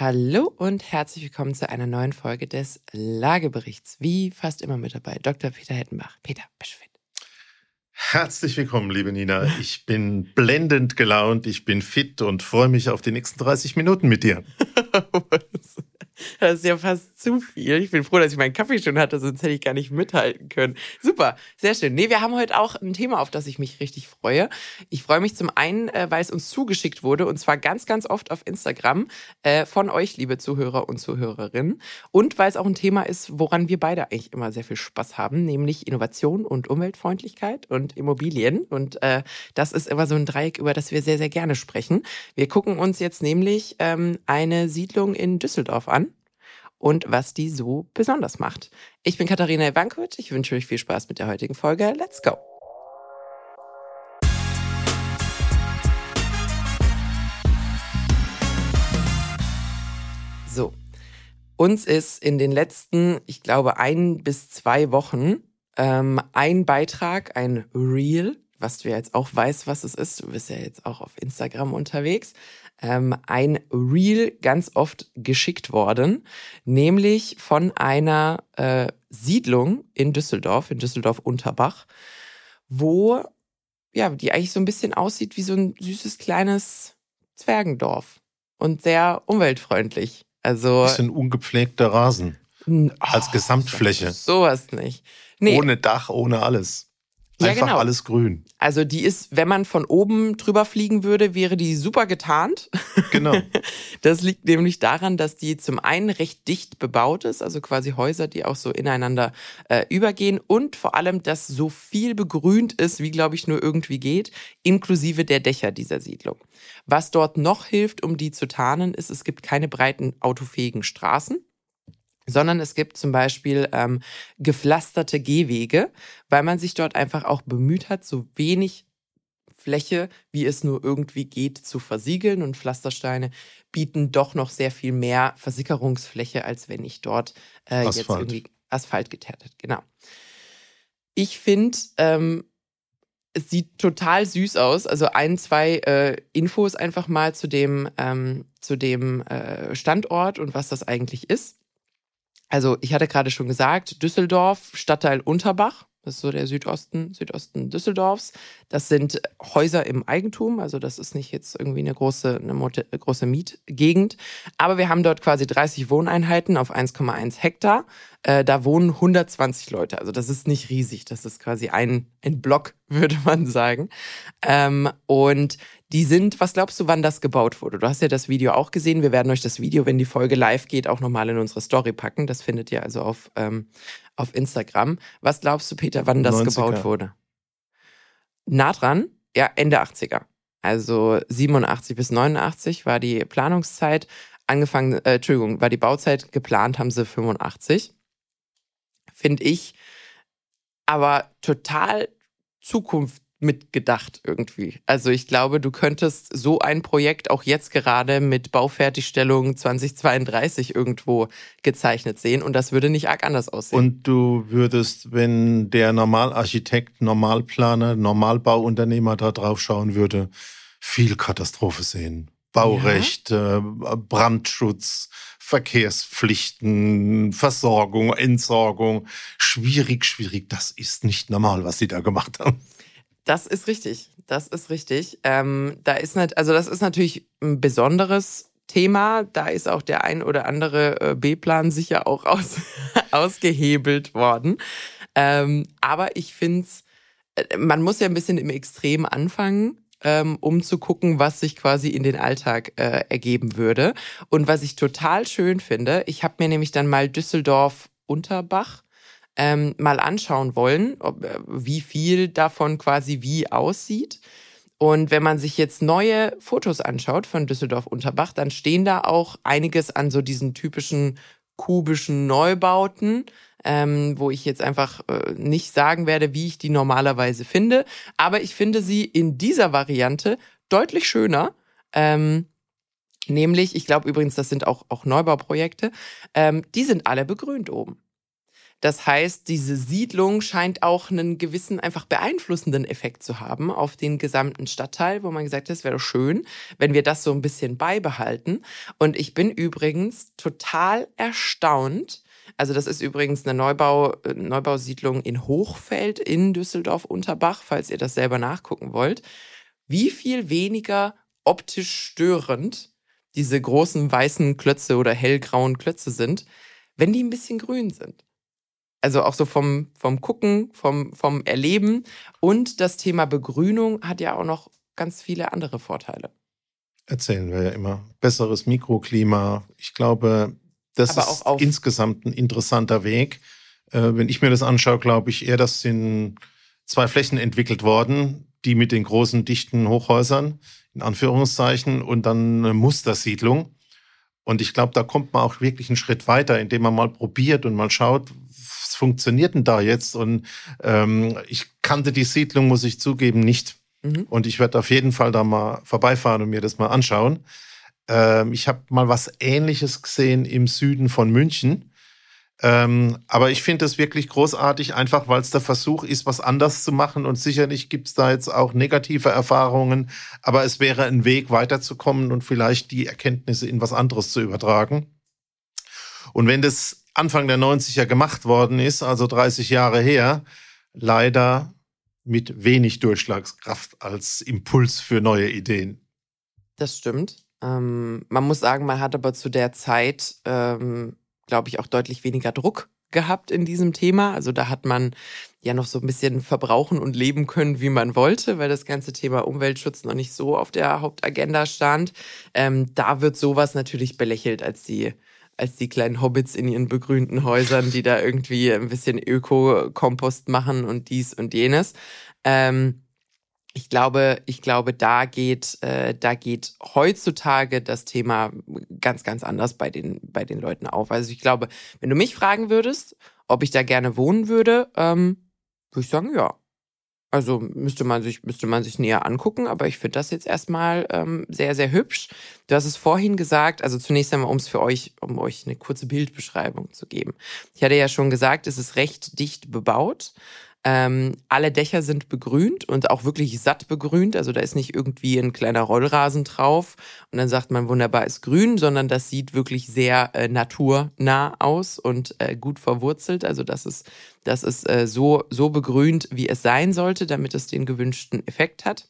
Hallo und herzlich willkommen zu einer neuen Folge des Lageberichts. Wie fast immer mit dabei, Dr. Peter Hettenbach. Peter, bist du fit? Herzlich willkommen, liebe Nina. Ich bin blendend gelaunt, ich bin fit und freue mich auf die nächsten 30 Minuten mit dir. Das ist ja fast zu viel. Ich bin froh, dass ich meinen Kaffee schon hatte, sonst hätte ich gar nicht mithalten können. Super, sehr schön. Nee, wir haben heute auch ein Thema, auf das ich mich richtig freue. Ich freue mich zum einen, äh, weil es uns zugeschickt wurde und zwar ganz, ganz oft auf Instagram äh, von euch, liebe Zuhörer und Zuhörerinnen. Und weil es auch ein Thema ist, woran wir beide eigentlich immer sehr viel Spaß haben, nämlich Innovation und Umweltfreundlichkeit und Immobilien. Und äh, das ist immer so ein Dreieck, über das wir sehr, sehr gerne sprechen. Wir gucken uns jetzt nämlich ähm, eine Siedlung in Düsseldorf an und was die so besonders macht. Ich bin Katharina Ivankowitsch. Ich wünsche euch viel Spaß mit der heutigen Folge. Let's go! So, uns ist in den letzten, ich glaube, ein bis zwei Wochen ähm, ein Beitrag, ein Reel, was du ja jetzt auch weißt, was es ist. Du bist ja jetzt auch auf Instagram unterwegs ähm, ein Reel ganz oft geschickt worden, nämlich von einer äh, Siedlung in Düsseldorf, in Düsseldorf-Unterbach, wo ja, die eigentlich so ein bisschen aussieht wie so ein süßes kleines Zwergendorf und sehr umweltfreundlich. Also bisschen ungepflegter Rasen als oh, Gesamtfläche. Sowas nicht. Nee. Ohne Dach, ohne alles. Einfach ja, genau. alles grün. Also die ist, wenn man von oben drüber fliegen würde, wäre die super getarnt. Genau. Das liegt nämlich daran, dass die zum einen recht dicht bebaut ist, also quasi Häuser, die auch so ineinander äh, übergehen und vor allem, dass so viel begrünt ist, wie glaube ich nur irgendwie geht, inklusive der Dächer dieser Siedlung. Was dort noch hilft, um die zu tarnen, ist, es gibt keine breiten autofähigen Straßen sondern es gibt zum Beispiel ähm, gepflasterte Gehwege, weil man sich dort einfach auch bemüht hat, so wenig Fläche, wie es nur irgendwie geht, zu versiegeln. Und Pflastersteine bieten doch noch sehr viel mehr Versickerungsfläche, als wenn ich dort äh, jetzt irgendwie Asphalt geteert Genau. Ich finde, ähm, es sieht total süß aus. Also ein, zwei äh, Infos einfach mal zu dem, ähm, zu dem äh, Standort und was das eigentlich ist. Also ich hatte gerade schon gesagt, Düsseldorf, Stadtteil Unterbach, das ist so der Südosten, Südosten Düsseldorfs. Das sind Häuser im Eigentum, also das ist nicht jetzt irgendwie eine große, eine große Mietgegend. Aber wir haben dort quasi 30 Wohneinheiten auf 1,1 Hektar. Äh, da wohnen 120 Leute. Also das ist nicht riesig. Das ist quasi ein, ein Block, würde man sagen. Ähm, und die sind, was glaubst du, wann das gebaut wurde? Du hast ja das Video auch gesehen. Wir werden euch das Video, wenn die Folge live geht, auch nochmal in unsere Story packen. Das findet ihr also auf, ähm, auf Instagram. Was glaubst du, Peter, wann das 90er. gebaut wurde? Nah dran? Ja, Ende 80er. Also 87 bis 89 war die Planungszeit. Angefangen, äh, Entschuldigung, war die Bauzeit geplant, haben sie 85. Finde ich aber total Zukunft mitgedacht irgendwie. Also ich glaube, du könntest so ein Projekt auch jetzt gerade mit Baufertigstellung 2032 irgendwo gezeichnet sehen und das würde nicht arg anders aussehen. Und du würdest, wenn der Normalarchitekt, Normalplaner, Normalbauunternehmer da drauf schauen würde, viel Katastrophe sehen. Baurecht, ja. Äh, Brandschutz, Verkehrspflichten, Versorgung, Entsorgung. Schwierig, schwierig. Das ist nicht normal, was sie da gemacht haben. Das ist richtig. Das ist richtig. Ähm, da ist nicht, also das ist natürlich ein besonderes Thema. Da ist auch der ein oder andere äh, B-Plan sicher auch aus, ausgehebelt worden. Ähm, aber ich finde es, äh, man muss ja ein bisschen im Extrem anfangen. Ähm, um zu gucken, was sich quasi in den Alltag äh, ergeben würde. Und was ich total schön finde, ich habe mir nämlich dann mal Düsseldorf Unterbach ähm, mal anschauen wollen, ob, äh, wie viel davon quasi wie aussieht. Und wenn man sich jetzt neue Fotos anschaut von Düsseldorf-Unterbach, dann stehen da auch einiges an so diesen typischen kubischen Neubauten, ähm, wo ich jetzt einfach äh, nicht sagen werde, wie ich die normalerweise finde. Aber ich finde sie in dieser Variante deutlich schöner. Ähm, nämlich, ich glaube übrigens, das sind auch, auch Neubauprojekte, ähm, die sind alle begrünt oben. Das heißt, diese Siedlung scheint auch einen gewissen, einfach beeinflussenden Effekt zu haben auf den gesamten Stadtteil, wo man gesagt hat, es wäre schön, wenn wir das so ein bisschen beibehalten. Und ich bin übrigens total erstaunt. Also das ist übrigens eine Neubau, Neubausiedlung in Hochfeld in Düsseldorf-Unterbach, falls ihr das selber nachgucken wollt. Wie viel weniger optisch störend diese großen weißen Klötze oder hellgrauen Klötze sind, wenn die ein bisschen grün sind. Also auch so vom, vom Gucken, vom, vom Erleben. Und das Thema Begrünung hat ja auch noch ganz viele andere Vorteile. Erzählen wir ja immer. Besseres Mikroklima. Ich glaube, das Aber ist insgesamt ein interessanter Weg. Äh, wenn ich mir das anschaue, glaube ich eher, das sind zwei Flächen entwickelt worden, die mit den großen, dichten Hochhäusern, in Anführungszeichen, und dann eine Mustersiedlung. Und ich glaube, da kommt man auch wirklich einen Schritt weiter, indem man mal probiert und mal schaut, was funktioniert denn da jetzt? Und ähm, ich kannte die Siedlung, muss ich zugeben, nicht. Mhm. Und ich werde auf jeden Fall da mal vorbeifahren und mir das mal anschauen. Ähm, ich habe mal was Ähnliches gesehen im Süden von München. Ähm, aber ich finde es wirklich großartig, einfach weil es der Versuch ist, was anders zu machen. Und sicherlich gibt es da jetzt auch negative Erfahrungen. Aber es wäre ein Weg, weiterzukommen und vielleicht die Erkenntnisse in was anderes zu übertragen. Und wenn das Anfang der 90er gemacht worden ist, also 30 Jahre her, leider mit wenig Durchschlagskraft als Impuls für neue Ideen. Das stimmt. Ähm, man muss sagen, man hat aber zu der Zeit ähm, glaube ich, auch deutlich weniger Druck gehabt in diesem Thema. Also da hat man ja noch so ein bisschen verbrauchen und leben können, wie man wollte, weil das ganze Thema Umweltschutz noch nicht so auf der Hauptagenda stand. Ähm, da wird sowas natürlich belächelt als die als die kleinen Hobbits in ihren begrünten Häusern, die da irgendwie ein bisschen Öko-Kompost machen und dies und jenes. Ähm, ich glaube, ich glaube, da geht, äh, da geht heutzutage das Thema ganz, ganz anders bei den, bei den Leuten auf. Also ich glaube, wenn du mich fragen würdest, ob ich da gerne wohnen würde, ähm, würde ich sagen, ja. Also müsste man sich, müsste man sich näher angucken, aber ich finde das jetzt erstmal ähm, sehr, sehr hübsch. Du hast es vorhin gesagt, also zunächst einmal, um es für euch, um euch eine kurze Bildbeschreibung zu geben. Ich hatte ja schon gesagt, es ist recht dicht bebaut. Ähm, alle Dächer sind begrünt und auch wirklich satt begrünt. Also da ist nicht irgendwie ein kleiner Rollrasen drauf und dann sagt man wunderbar ist grün, sondern das sieht wirklich sehr äh, naturnah aus und äh, gut verwurzelt. Also das ist, das ist äh, so, so begrünt, wie es sein sollte, damit es den gewünschten Effekt hat.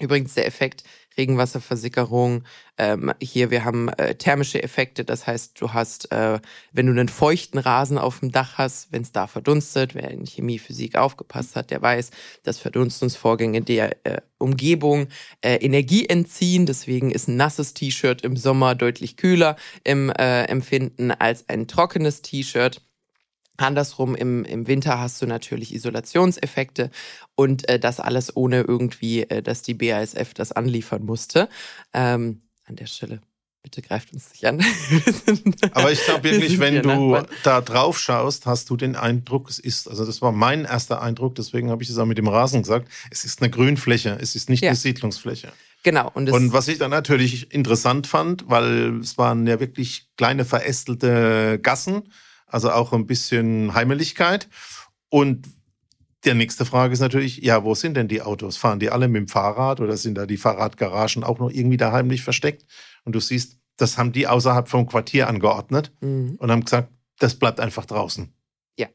Übrigens der Effekt Regenwasserversickerung. Ähm, hier, wir haben äh, thermische Effekte. Das heißt, du hast, äh, wenn du einen feuchten Rasen auf dem Dach hast, wenn es da verdunstet, wer in Chemie, Physik aufgepasst hat, der weiß, dass Verdunstungsvorgänge der äh, Umgebung äh, Energie entziehen. Deswegen ist ein nasses T-Shirt im Sommer deutlich kühler im äh, Empfinden als ein trockenes T-Shirt. Andersrum im, im Winter hast du natürlich Isolationseffekte und äh, das alles ohne irgendwie, äh, dass die BASF das anliefern musste. Ähm, an der Stelle, bitte greift uns nicht an. Aber ich glaube wirklich, wenn du Nachbarn. da drauf schaust, hast du den Eindruck, es ist, also das war mein erster Eindruck, deswegen habe ich es auch mit dem Rasen gesagt, es ist eine Grünfläche, es ist nicht ja. eine Siedlungsfläche. Genau. Und, und, was ich dann natürlich interessant fand, weil es waren ja wirklich kleine verästelte Gassen, also auch ein bisschen Heimeligkeit. Und der nächste Frage ist natürlich, ja, wo sind denn die Autos? Fahren die alle mit dem Fahrrad oder sind da die Fahrradgaragen auch noch irgendwie da heimlich versteckt? Und du siehst, das haben die außerhalb vom Quartier angeordnet mhm. und haben gesagt, das bleibt einfach draußen. Ja.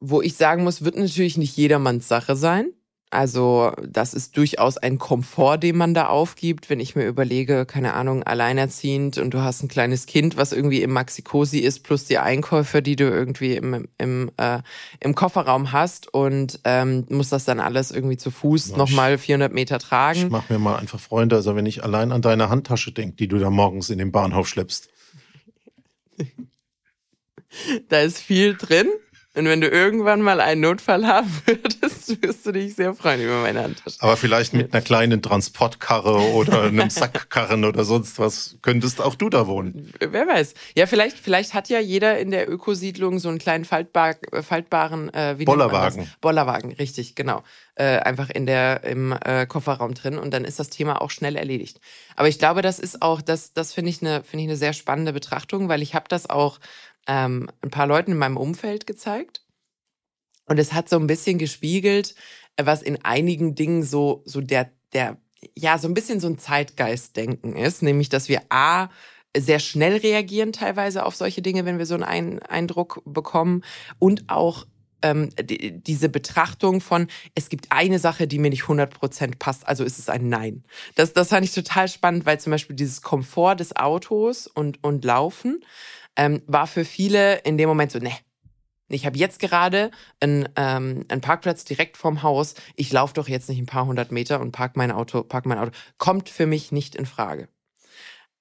Wo ich sagen muss, wird natürlich nicht jedermanns Sache sein. Also das ist durchaus ein Komfort, den man da aufgibt, wenn ich mir überlege, keine Ahnung, alleinerziehend und du hast ein kleines Kind, was irgendwie im Maxi-Cosi ist, plus die Einkäufe, die du irgendwie im, im, äh, im Kofferraum hast und ähm, musst das dann alles irgendwie zu Fuß nochmal 400 Meter tragen. Ich mach mir mal einfach Freunde, also wenn ich allein an deine Handtasche denke, die du da morgens in den Bahnhof schleppst. da ist viel drin. Und wenn du irgendwann mal einen Notfall haben würdest, wirst du dich sehr freuen über meine Handtasche. Aber vielleicht mit einer kleinen Transportkarre oder einem Sackkarren oder sonst was könntest auch du da wohnen. Wer weiß. Ja, vielleicht, vielleicht hat ja jeder in der Ökosiedlung so einen kleinen faltbar, faltbaren äh, wie Bollerwagen. Bollerwagen, richtig, genau. Äh, einfach in der im äh, Kofferraum drin und dann ist das Thema auch schnell erledigt. Aber ich glaube, das ist auch, das, das finde ich eine finde ich eine sehr spannende Betrachtung, weil ich habe das auch ähm, ein paar Leuten in meinem Umfeld gezeigt. Und es hat so ein bisschen gespiegelt, was in einigen Dingen so, so der, der, ja, so ein bisschen so ein Zeitgeistdenken ist, nämlich, dass wir A, sehr schnell reagieren teilweise auf solche Dinge, wenn wir so einen Eindruck bekommen und auch ähm, die, diese Betrachtung von, es gibt eine Sache, die mir nicht 100% passt, also ist es ein Nein. Das, das fand ich total spannend, weil zum Beispiel dieses Komfort des Autos und, und Laufen ähm, war für viele in dem Moment so, ne, ich habe jetzt gerade einen, ähm, einen Parkplatz direkt vorm Haus. Ich laufe doch jetzt nicht ein paar hundert Meter und park mein Auto, park mein Auto. Kommt für mich nicht in Frage.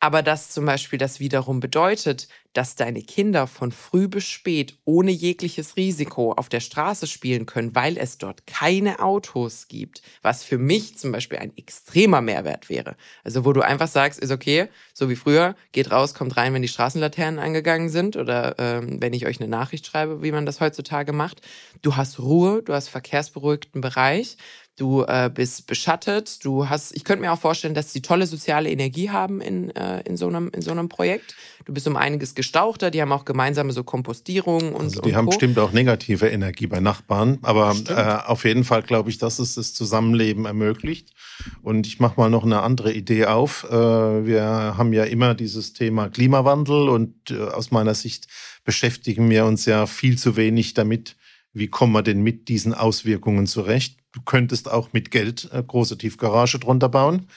Aber dass zum Beispiel das wiederum bedeutet, dass deine Kinder von früh bis spät ohne jegliches Risiko auf der Straße spielen können, weil es dort keine Autos gibt, was für mich zum Beispiel ein extremer Mehrwert wäre. Also wo du einfach sagst, ist okay, so wie früher, geht raus, kommt rein, wenn die Straßenlaternen angegangen sind oder ähm, wenn ich euch eine Nachricht schreibe, wie man das heutzutage macht. Du hast Ruhe, du hast verkehrsberuhigten Bereich du äh, bist beschattet, du hast, ich könnte mir auch vorstellen, dass sie tolle soziale Energie haben in, äh, in, so einem, in so einem Projekt. Du bist um einiges gestauchter, die haben auch gemeinsame so Kompostierung und Also die und haben Co. bestimmt auch negative Energie bei Nachbarn, aber äh, auf jeden Fall glaube ich, dass es das Zusammenleben ermöglicht. Und ich mache mal noch eine andere Idee auf. Äh, wir haben ja immer dieses Thema Klimawandel und äh, aus meiner Sicht beschäftigen wir uns ja viel zu wenig damit, wie kommen wir denn mit diesen Auswirkungen zurecht. Du könntest auch mit Geld äh, große Tiefgarage drunter bauen,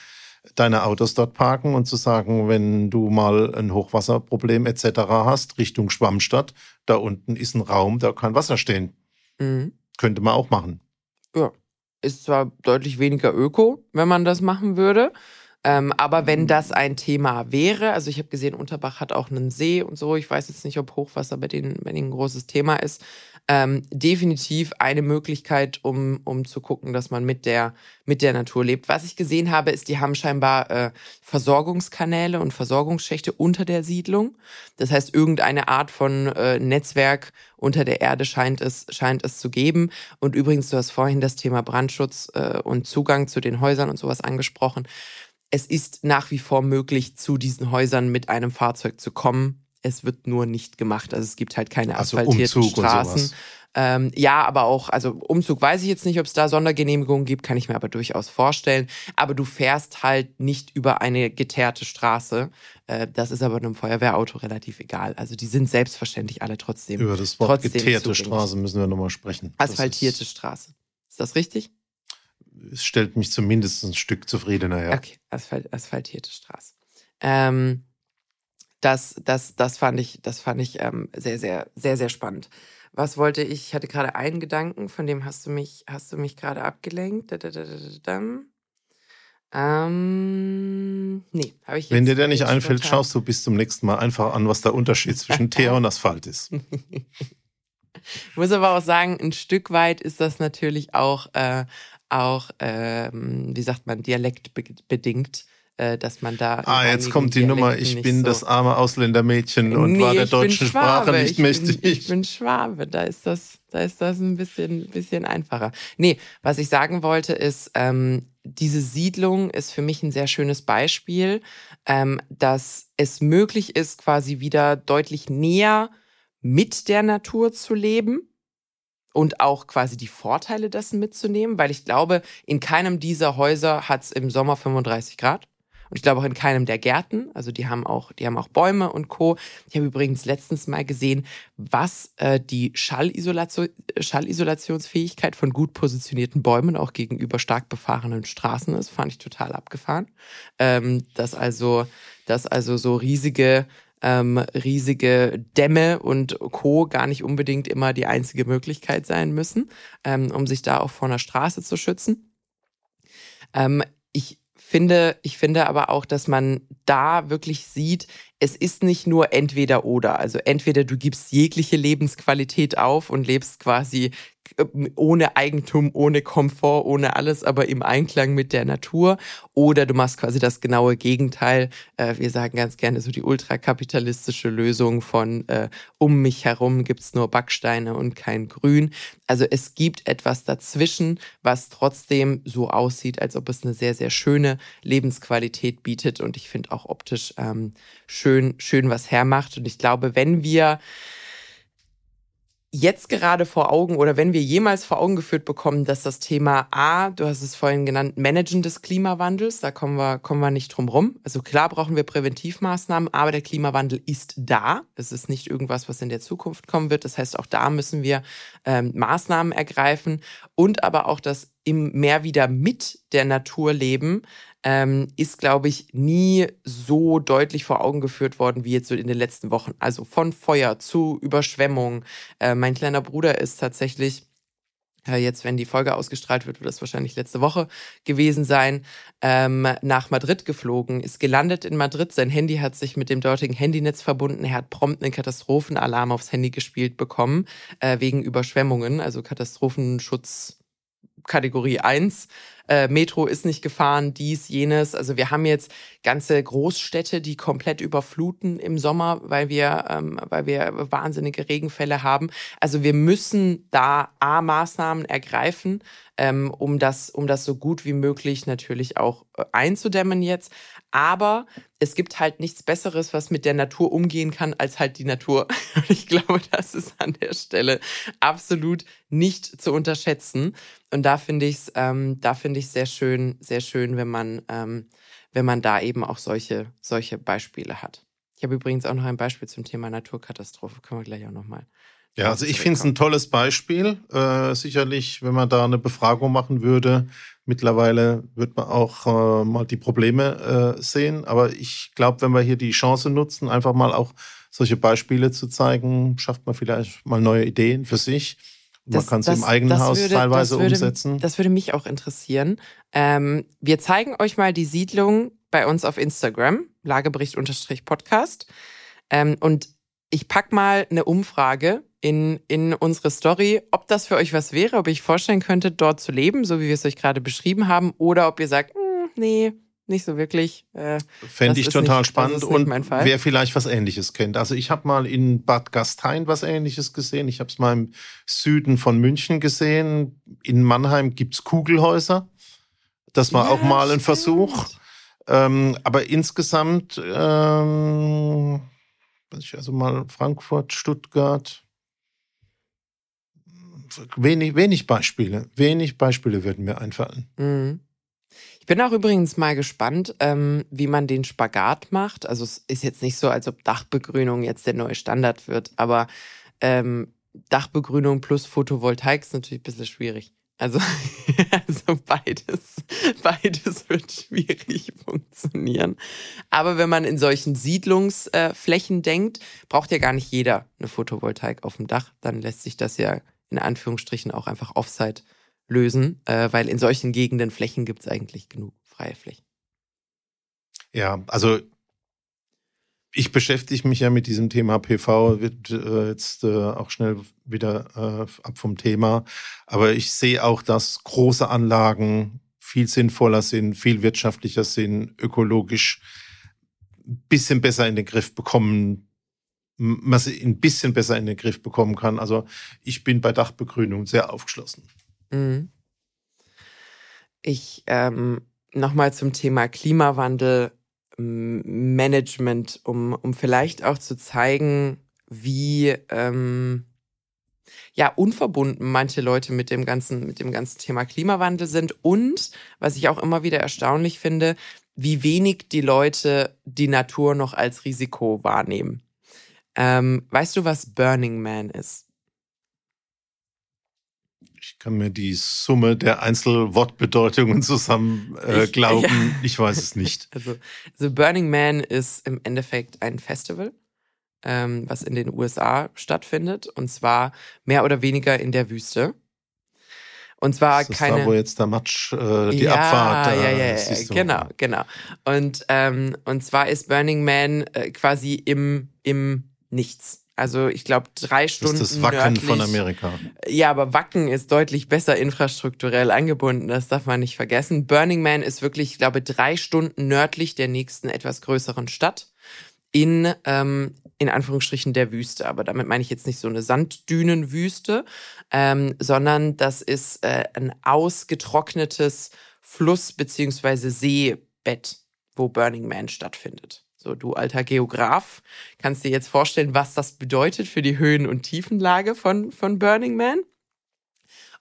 deine Autos dort parken und zu sagen, wenn du mal ein Hochwasserproblem etc. hast, Richtung Schwammstadt, da unten ist ein Raum, da kann Wasser stehen. Mhm. Könnte man auch machen. Ja, ist zwar deutlich weniger öko, wenn man das machen würde. Ähm, aber wenn das ein Thema wäre, also ich habe gesehen, Unterbach hat auch einen See und so, ich weiß jetzt nicht, ob Hochwasser bei denen, bei denen ein großes Thema ist, ähm, definitiv eine Möglichkeit, um, um zu gucken, dass man mit der, mit der Natur lebt. Was ich gesehen habe, ist, die haben scheinbar äh, Versorgungskanäle und Versorgungsschächte unter der Siedlung. Das heißt, irgendeine Art von äh, Netzwerk unter der Erde scheint es, scheint es zu geben. Und übrigens, du hast vorhin das Thema Brandschutz äh, und Zugang zu den Häusern und sowas angesprochen. Es ist nach wie vor möglich, zu diesen Häusern mit einem Fahrzeug zu kommen. Es wird nur nicht gemacht. Also es gibt halt keine Also asphaltierten Umzug Straßen. Ähm, ja, aber auch, also Umzug weiß ich jetzt nicht, ob es da Sondergenehmigungen gibt, kann ich mir aber durchaus vorstellen. Aber du fährst halt nicht über eine geteerte Straße. Äh, das ist aber einem Feuerwehrauto relativ egal. Also die sind selbstverständlich alle trotzdem. Über das Wort trotzdem geteerte zugänglich. Straße müssen wir nochmal sprechen. Asphaltierte Straße. Ist das richtig? Es stellt mich zumindest ein Stück zufriedener her. Okay, Asphalt, asphaltierte Straße. Ähm, das, das, das fand ich, das fand ich ähm, sehr, sehr, sehr, sehr spannend. Was wollte ich? Ich hatte gerade einen Gedanken, von dem hast du mich, hast du mich gerade abgelenkt. Da, da, da, da, da. Ähm, nee, habe ich jetzt. Wenn dir der nicht einfällt, spontan- schaust du bis zum nächsten Mal einfach an, was der Unterschied zwischen Teer und Asphalt ist. Ich muss aber auch sagen, ein Stück weit ist das natürlich auch, äh, auch ähm, wie sagt man, dialektbedingt, äh, dass man da. Ah, jetzt kommt die Nummer, Dialekten ich nicht bin so das arme Ausländermädchen und Nee, war der ich deutschen Sprache nicht ich bin, mächtig. Ich bin Schwabe, da ist das, da ist das ein bisschen, bisschen einfacher. Nee, was ich sagen wollte ist, ähm, diese Siedlung ist für mich ein sehr schönes Beispiel, ähm, dass es möglich ist, quasi wieder deutlich näher mit der Natur zu leben und auch quasi die Vorteile dessen mitzunehmen, weil ich glaube, in keinem dieser Häuser hat es im Sommer 35 Grad. Und ich glaube auch in keinem der Gärten. Also die haben auch, die haben auch Bäume und Co. Ich habe übrigens letztens mal gesehen, was äh, die Schallisolation, Schallisolationsfähigkeit von gut positionierten Bäumen auch gegenüber stark befahrenen Straßen ist. Fand ich total abgefahren. Ähm, dass also, dass also so riesige ähm, riesige Dämme und Co. gar nicht unbedingt immer die einzige Möglichkeit sein müssen, ähm, um sich da auch vor einer Straße zu schützen. Ähm, ich finde, ich finde aber auch, dass man da wirklich sieht, es ist nicht nur entweder oder. Also entweder du gibst jegliche Lebensqualität auf und lebst quasi ohne Eigentum, ohne Komfort, ohne alles, aber im Einklang mit der Natur. Oder du machst quasi das genaue Gegenteil. Äh, wir sagen ganz gerne so die ultrakapitalistische Lösung von äh, um mich herum gibt's nur Backsteine und kein Grün. Also es gibt etwas dazwischen, was trotzdem so aussieht, als ob es eine sehr, sehr schöne Lebensqualität bietet und ich finde auch optisch ähm, schön, schön was hermacht. Und ich glaube, wenn wir jetzt gerade vor Augen oder wenn wir jemals vor Augen geführt bekommen, dass das Thema A, du hast es vorhin genannt, Managen des Klimawandels, da kommen wir, kommen wir nicht drum rum. Also klar brauchen wir Präventivmaßnahmen, aber der Klimawandel ist da. Es ist nicht irgendwas, was in der Zukunft kommen wird. Das heißt, auch da müssen wir ähm, Maßnahmen ergreifen und aber auch das im mehr wieder mit der Natur leben ähm, ist, glaube ich, nie so deutlich vor Augen geführt worden wie jetzt so in den letzten Wochen. Also von Feuer zu Überschwemmung. Äh, mein kleiner Bruder ist tatsächlich äh, Jetzt, wenn die Folge ausgestrahlt wird, wird das wahrscheinlich letzte Woche gewesen sein, ähm, nach Madrid geflogen, ist gelandet in Madrid. Sein Handy hat sich mit dem dortigen Handynetz verbunden. Er hat prompt einen Katastrophenalarm aufs Handy gespielt bekommen, äh, wegen Überschwemmungen, also Katastrophenschutz Kategorie 1 äh, Metro ist nicht gefahren, dies, jenes. Also wir haben jetzt ganze Großstädte, die komplett überfluten im Sommer, weil wir, ähm, weil wir wahnsinnige Regenfälle haben. Also wir müssen da A Maßnahmen ergreifen, ähm, um das, um das so gut wie möglich natürlich auch äh, einzudämmen jetzt. Aber es gibt halt nichts Besseres, was mit der Natur umgehen kann, als halt die Natur. Und ich glaube, das ist an der Stelle absolut nicht zu unterschätzen. Und da finde ich es, ähm, da sehr schön, sehr schön, wenn man, ähm, wenn man da eben auch solche, solche Beispiele hat. Ich habe übrigens auch noch ein Beispiel zum Thema Naturkatastrophe. Können wir gleich auch nochmal ja, also ich finde es ein tolles Beispiel. Äh, sicherlich, wenn man da eine Befragung machen würde, mittlerweile wird man auch äh, mal die Probleme äh, sehen. Aber ich glaube, wenn wir hier die Chance nutzen, einfach mal auch solche Beispiele zu zeigen, schafft man vielleicht mal neue Ideen für sich. Das, man kann es im eigenen Haus würde, teilweise würde, umsetzen. Das würde mich auch interessieren. Ähm, wir zeigen euch mal die Siedlung bei uns auf Instagram, Lagebericht-Podcast. Ähm, und ich pack mal eine Umfrage in, in unsere Story, ob das für euch was wäre, ob ich vorstellen könnte, dort zu leben, so wie wir es euch gerade beschrieben haben, oder ob ihr sagt, hm, nee, nicht so wirklich. Äh, Fände ich total nicht, spannend und wer vielleicht was Ähnliches kennt. Also ich habe mal in Bad Gastein was Ähnliches gesehen. Ich habe es mal im Süden von München gesehen. In Mannheim gibt es Kugelhäuser. Das war ja, auch mal ein stimmt. Versuch. Ähm, aber insgesamt, ähm, also mal Frankfurt, Stuttgart, wenig, wenig Beispiele. Wenig Beispiele würden mir einfallen. Mhm. Ich bin auch übrigens mal gespannt, ähm, wie man den Spagat macht. Also es ist jetzt nicht so, als ob Dachbegrünung jetzt der neue Standard wird, aber ähm, Dachbegrünung plus Photovoltaik ist natürlich ein bisschen schwierig. Also, also beides, beides wird schwierig funktionieren. Aber wenn man in solchen Siedlungsflächen denkt, braucht ja gar nicht jeder eine Photovoltaik auf dem Dach. Dann lässt sich das ja in Anführungsstrichen auch einfach Offside lösen, äh, weil in solchen Gegenden Flächen gibt es eigentlich genug freie Flächen. Ja, also ich beschäftige mich ja mit diesem Thema PV, wird äh, jetzt äh, auch schnell wieder äh, ab vom Thema. Aber ich sehe auch, dass große Anlagen viel sinnvoller sind, viel wirtschaftlicher sind, ökologisch ein bisschen besser in den Griff bekommen man sie ein bisschen besser in den Griff bekommen kann. Also ich bin bei Dachbegrünung sehr aufgeschlossen. Mhm. Ich ähm, nochmal zum Thema Klimawandel Management, um, um vielleicht auch zu zeigen, wie ähm, ja unverbunden manche Leute mit dem ganzen mit dem ganzen Thema Klimawandel sind und was ich auch immer wieder erstaunlich finde, wie wenig die Leute die Natur noch als Risiko wahrnehmen. Ähm, weißt du, was Burning Man ist? Ich kann mir die Summe der Einzelwortbedeutungen zusammen äh, ich, glauben. Ja. Ich weiß es nicht. Also, also, Burning Man ist im Endeffekt ein Festival, ähm, was in den USA stattfindet. Und zwar mehr oder weniger in der Wüste. Und zwar das keine. Da, wo jetzt der Matsch, äh, die ja, Abfahrt. Da, ja, ja, ja, genau, genau. Und, ähm, und zwar ist Burning Man äh, quasi im, im nichts. Also ich glaube drei Stunden. Das ist das Wacken nördlich. von Amerika. Ja, aber Wacken ist deutlich besser infrastrukturell angebunden, das darf man nicht vergessen. Burning Man ist wirklich, ich glaube, drei Stunden nördlich der nächsten etwas größeren Stadt in, ähm, in Anführungsstrichen der Wüste. Aber damit meine ich jetzt nicht so eine Sanddünenwüste, ähm, sondern das ist äh, ein ausgetrocknetes Fluss- beziehungsweise Seebett, wo Burning Man stattfindet. So, du alter Geograf, kannst dir jetzt vorstellen, was das bedeutet für die Höhen- und Tiefenlage von, von Burning Man?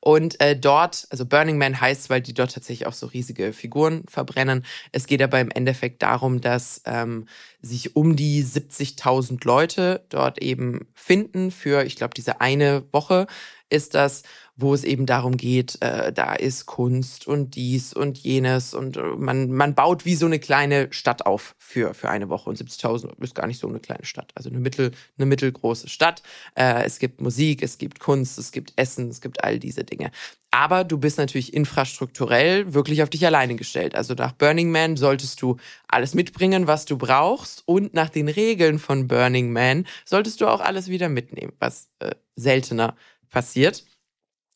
Und äh, dort, also Burning Man heißt, weil die dort tatsächlich auch so riesige Figuren verbrennen. Es geht aber im Endeffekt darum, dass ähm, sich um die 70.000 Leute dort eben finden für, ich glaube, diese eine Woche ist das, wo es eben darum geht, äh, da ist Kunst und dies und jenes und äh, man, man baut wie so eine kleine Stadt auf für, für eine Woche und 70.000 ist gar nicht so eine kleine Stadt, also eine, mittel, eine mittelgroße Stadt. Äh, es gibt Musik, es gibt Kunst, es gibt Essen, es gibt all diese Dinge. Aber du bist natürlich infrastrukturell wirklich auf dich alleine gestellt. Also nach Burning Man solltest du alles mitbringen, was du brauchst. Und nach den Regeln von Burning Man solltest du auch alles wieder mitnehmen, was äh, seltener passiert.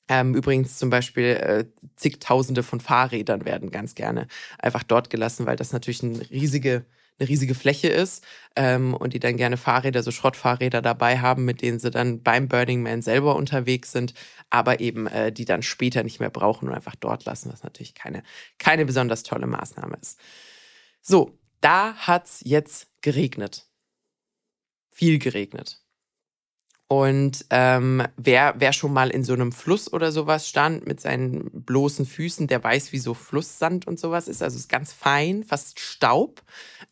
Ähm, übrigens zum Beispiel äh, zigtausende von Fahrrädern werden ganz gerne einfach dort gelassen, weil das natürlich eine riesige, eine riesige Fläche ist ähm, und die dann gerne Fahrräder, so Schrottfahrräder dabei haben, mit denen sie dann beim Burning Man selber unterwegs sind, aber eben äh, die dann später nicht mehr brauchen und einfach dort lassen, was natürlich keine, keine besonders tolle Maßnahme ist. So, da hat's jetzt geregnet. Viel geregnet. Und ähm, wer, wer schon mal in so einem Fluss oder sowas stand mit seinen bloßen Füßen, der weiß, wie so Flusssand und sowas ist. Also ist ganz fein, fast Staub,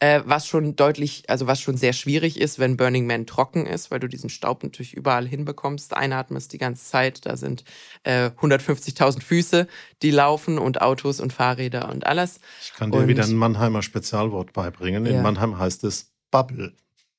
äh, was schon deutlich, also was schon sehr schwierig ist, wenn Burning Man trocken ist, weil du diesen Staub natürlich überall hinbekommst, einatmest die ganze Zeit. Da sind äh, 150.000 Füße, die laufen und Autos und Fahrräder und alles. Ich kann dir Und- wieder ein Mannheimer Spezialwort beibringen. In Ja. Mannheim heißt es Bubble.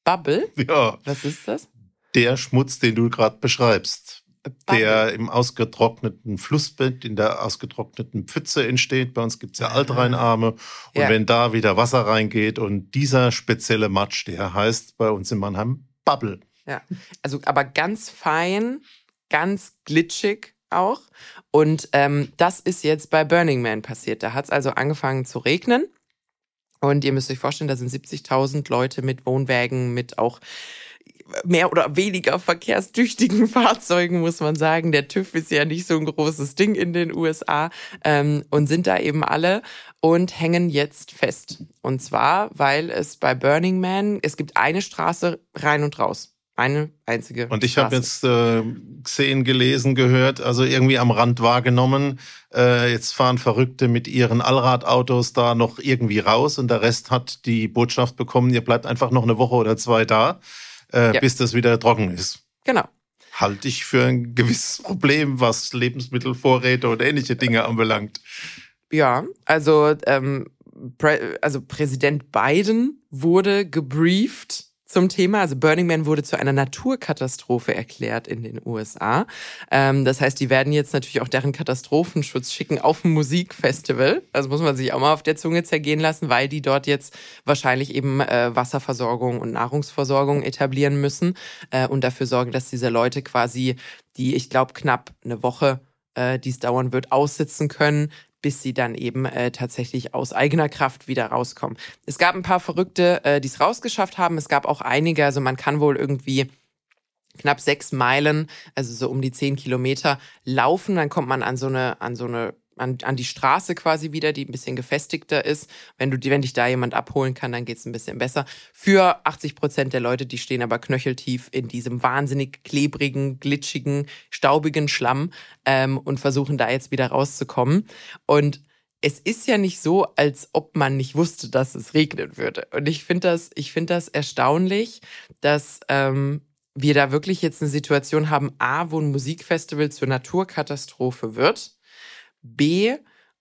Bubble, Ja, was ist das? Der Schmutz, den du gerade beschreibst. Der im ausgetrockneten Flussbett, in der ausgetrockneten Pfütze entsteht. Bei uns gibt's ja Altreinarme. Und Ja. wenn da wieder Wasser reingeht und dieser spezielle Matsch, der heißt bei uns in Mannheim Bubble. Ja, also aber ganz fein, ganz glitschig auch. Und ähm, das ist jetzt bei Burning Man passiert. Da hat es also angefangen zu regnen. Und ihr müsst euch vorstellen, da sind 70.000 Leute mit Wohnwägen, mit auch mehr oder weniger verkehrstüchtigen Fahrzeugen, muss man sagen. Der TÜV ist ja nicht so ein großes Ding in den USA ähm, und sind da eben alle und hängen jetzt fest. Und zwar, weil es bei Burning Man, es gibt eine Straße rein und raus. Eine einzige. Und ich habe jetzt äh, gesehen, gelesen, gehört, also irgendwie am Rand wahrgenommen, äh, jetzt fahren Verrückte mit ihren Allradautos da noch irgendwie raus und der Rest hat die Botschaft bekommen, ihr bleibt einfach noch eine Woche oder zwei da, äh, Ja. bis das wieder trocken ist. Genau. Halte ich für ein gewisses Problem, was Lebensmittelvorräte oder ähnliche Dinge anbelangt. Ja, also, ähm, also Präsident Biden wurde gebrieft zum Thema. Also Burning Man wurde zu einer Naturkatastrophe erklärt in den USA. Ähm, das heißt, die werden jetzt natürlich auch deren Katastrophenschutz schicken auf ein Musikfestival. Also muss man sich auch mal auf der Zunge zergehen lassen, weil die dort jetzt wahrscheinlich eben äh, Wasserversorgung und Nahrungsversorgung etablieren müssen äh, und dafür sorgen, dass diese Leute quasi die, ich glaube, knapp eine Woche, äh, die es dauern wird, aussitzen können, bis sie dann eben äh, tatsächlich aus eigener Kraft wieder rauskommen. Es gab ein paar Verrückte, äh, die es rausgeschafft haben. Es gab auch einige, also man kann wohl irgendwie knapp sechs Meilen, also so um die zehn Kilometer laufen. Dann kommt man an so eine, an so eine an, an die Straße quasi wieder, die ein bisschen gefestigter ist. Wenn du, wenn dich da jemand abholen kann, dann geht's ein bisschen besser. Für 80 Prozent der Leute, die stehen aber knöcheltief in diesem wahnsinnig klebrigen, glitschigen, staubigen Schlamm ähm, und versuchen da jetzt wieder rauszukommen. Und es ist ja nicht so, als ob man nicht wusste, dass es regnen würde. Und ich finde das, ich finde das erstaunlich, dass ähm, wir da wirklich jetzt eine Situation haben, A, wo ein Musikfestival zur Naturkatastrophe wird, B,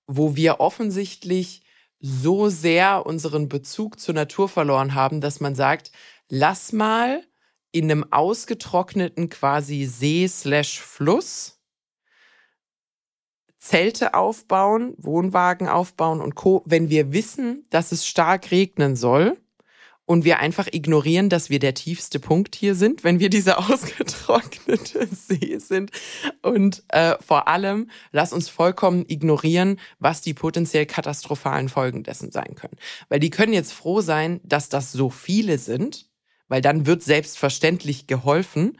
wo wir offensichtlich so sehr unseren Bezug zur Natur verloren haben, dass man sagt, lass mal in einem ausgetrockneten quasi See slash Fluss Zelte aufbauen, Wohnwagen aufbauen und Co., wenn wir wissen, dass es stark regnen soll und wir einfach ignorieren, dass wir der tiefste Punkt hier sind, wenn wir diese ausgetrocknete See sind. Und äh, vor allem, lass uns vollkommen ignorieren, was die potenziell katastrophalen Folgen dessen sein können. Weil die können jetzt froh sein, dass das so viele sind, weil dann wird selbstverständlich geholfen.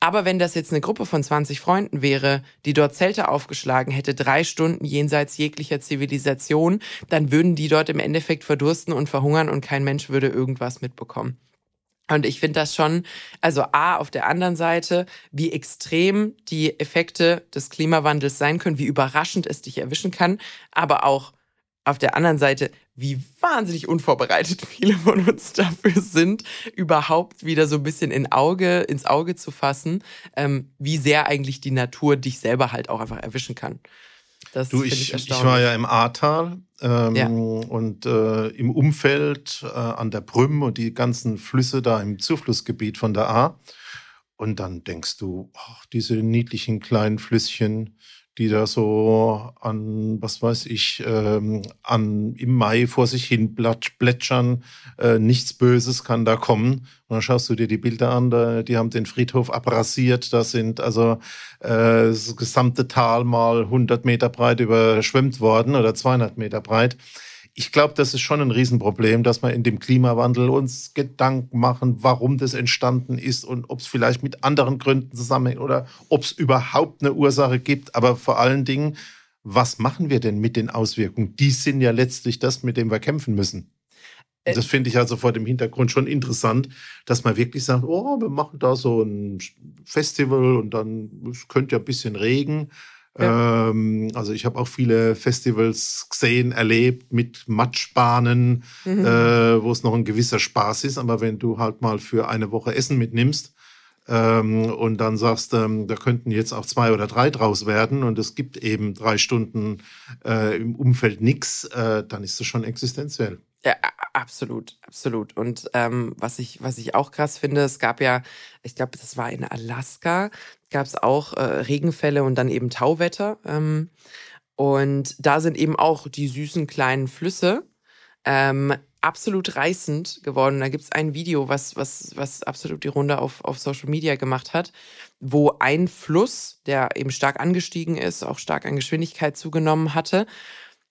Aber wenn das jetzt eine Gruppe von 20 Freunden wäre, die dort Zelte aufgeschlagen hätte, drei Stunden jenseits jeglicher Zivilisation, dann würden die dort im Endeffekt verdursten und verhungern und kein Mensch würde irgendwas mitbekommen. Und ich finde das schon, also A, auf der anderen Seite, wie extrem die Effekte des Klimawandels sein können, wie überraschend es dich erwischen kann, aber auch auf der anderen Seite, wie wahnsinnig unvorbereitet viele von uns dafür sind, überhaupt wieder so ein bisschen in Auge, ins Auge zu fassen, ähm, wie sehr eigentlich die Natur dich selber halt auch einfach erwischen kann. Das du, ich, ich, ich, war ja im Ahrtal ähm, ja. und äh, im Umfeld äh, an der Brüm und die ganzen Flüsse da im Zuflussgebiet von der Ahr. Und dann denkst du, ach, diese niedlichen kleinen Flüsschen, die da so an, was weiß ich, ähm, an im Mai vor sich hin plätschern. Äh, nichts Böses kann da kommen. Und dann schaust du dir die Bilder an, da, die haben den Friedhof abrasiert. Da sind also äh, das gesamte Tal mal 100 Meter breit überschwemmt worden oder 200 Meter breit ich glaube, das ist schon ein Riesenproblem, dass wir in dem Klimawandel uns Gedanken machen, warum das entstanden ist und ob es vielleicht mit anderen Gründen zusammenhängt oder ob es überhaupt eine Ursache gibt. Aber vor allen Dingen, was machen wir denn mit den Auswirkungen? Die sind ja letztlich das, mit dem wir kämpfen müssen. Und das finde ich also vor dem Hintergrund schon interessant, dass man wirklich sagt, oh, wir machen da so ein Festival und dann es könnte ja ein bisschen Regen. Ja. Ähm, also ich habe auch viele Festivals gesehen, erlebt mit Matschbahnen, mhm. äh, wo es noch ein gewisser Spaß ist. Aber wenn du halt mal für eine Woche Essen mitnimmst ähm, und dann sagst, ähm, da könnten jetzt auch zwei oder drei draus werden und es gibt eben drei Stunden äh, im Umfeld nichts, äh, dann ist das schon existenziell. Ja, absolut, absolut. Und ähm, was ich, was ich auch krass finde, es gab ja, ich glaube, das war in Alaska, gab es auch äh, Regenfälle und dann eben Tauwetter. Ähm, und da sind eben auch die süßen kleinen Flüsse ähm, absolut reißend geworden. Da gibt es ein Video, was, was, was absolut die Runde auf, auf Social Media gemacht hat, wo ein Fluss, der eben stark angestiegen ist, auch stark an Geschwindigkeit zugenommen hatte,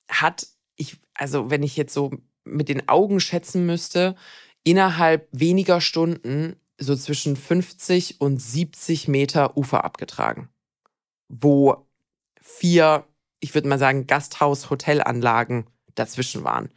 hat, ich, also wenn ich jetzt so mit den Augen schätzen müsste, innerhalb weniger Stunden so zwischen 50 und 70 Meter Ufer abgetragen, wo vier, ich würde mal sagen, Gasthaus-Hotelanlagen dazwischen waren.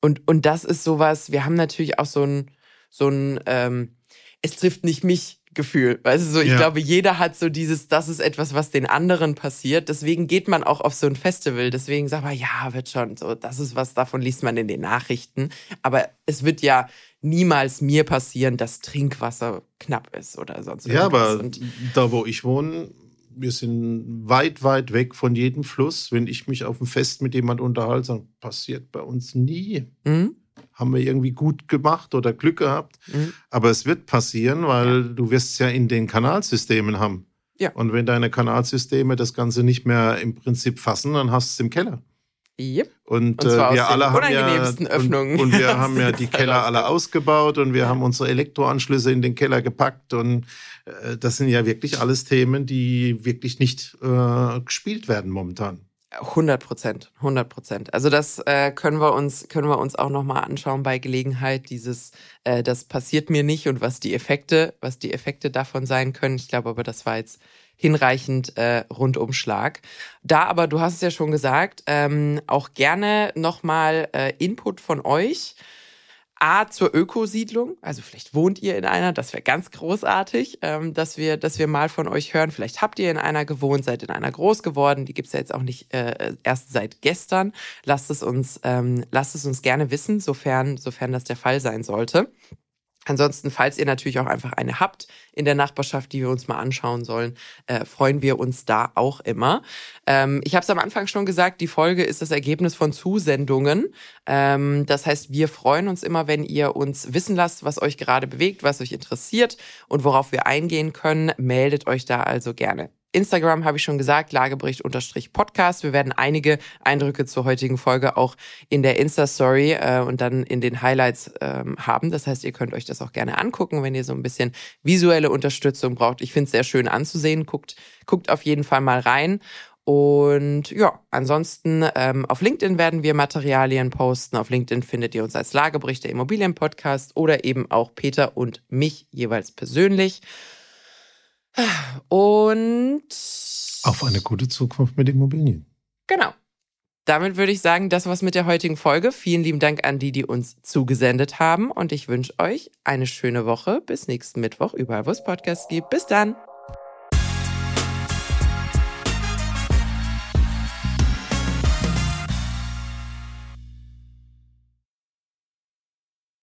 Und, und das ist sowas, wir haben natürlich auch so ein, so ein, ähm, es trifft nicht mich Gefühl. Weißt du, so, ich ja. glaube, jeder hat so dieses, das ist etwas, was den anderen passiert. Deswegen geht man auch auf so ein Festival. Deswegen sagt man, ja, wird schon so, das ist was, davon liest man in den Nachrichten. Aber es wird ja niemals mir passieren, dass Trinkwasser knapp ist oder sonst irgendwas. Ja, aber Und da, wo ich wohne, wir sind weit, weit weg von jedem Fluss. Wenn ich mich auf dem Fest mit jemand unterhalte, dann passiert bei uns nie. Mhm haben wir irgendwie gut gemacht oder Glück gehabt. Mhm. Aber es wird passieren, weil ja. du wirst es ja in den Kanalsystemen haben. Ja. Und wenn deine Kanalsysteme das Ganze nicht mehr im Prinzip fassen, dann hast du es im Keller. Yep. Und, und äh, wir alle haben ja und, und, wir haben ja die Keller alle ausgebaut und wir ja. haben unsere Elektroanschlüsse in den Keller gepackt und äh, das sind ja wirklich alles Themen, die wirklich nicht äh, gespielt werden momentan. 100 Prozent, 100 Prozent. Also das äh, können wir uns können wir uns auch noch mal anschauen bei Gelegenheit. Dieses, äh, das passiert mir nicht und was die Effekte, was die Effekte davon sein können. Ich glaube, aber das war jetzt hinreichend äh, Rundumschlag. Da aber, du hast es ja schon gesagt, ähm, auch gerne noch mal äh, Input von euch A zur Ökosiedlung, also vielleicht wohnt ihr in einer, das wäre ganz großartig, ähm, dass wir, dass wir mal von euch hören. Vielleicht habt ihr in einer gewohnt, seid in einer groß geworden. Die gibt's ja jetzt auch nicht äh, erst seit gestern. Lasst es uns, ähm, lasst es uns gerne wissen, sofern, sofern das der Fall sein sollte. Ansonsten, falls ihr natürlich auch einfach eine habt in der Nachbarschaft, die wir uns mal anschauen sollen, äh, freuen wir uns da auch immer. Ähm, ich habe es am Anfang schon gesagt, die Folge ist das Ergebnis von Zusendungen. Ähm, das heißt, wir freuen uns immer, wenn ihr uns wissen lasst, was euch gerade bewegt, was euch interessiert und worauf wir eingehen können. Meldet euch da also gerne Instagram habe ich schon gesagt, Lagebericht-Podcast. Wir werden einige Eindrücke zur heutigen Folge auch in der Insta-Story äh, und dann in den Highlights ähm, haben. Das heißt, ihr könnt euch das auch gerne angucken, wenn ihr so ein bisschen visuelle Unterstützung braucht. Ich finde es sehr schön anzusehen. Guckt, guckt auf jeden Fall mal rein. Und ja, ansonsten ähm, auf LinkedIn werden wir Materialien posten. Auf LinkedIn findet ihr uns als Lagebericht der Immobilienpodcast oder eben auch Peter und mich jeweils persönlich. Und auf eine gute Zukunft mit Immobilien. Genau. Damit würde ich sagen, das war's mit der heutigen Folge. Vielen lieben Dank an die, die uns zugesendet haben. Und ich wünsche euch eine schöne Woche. Bis nächsten Mittwoch, überall wo es Podcasts gibt. Bis dann.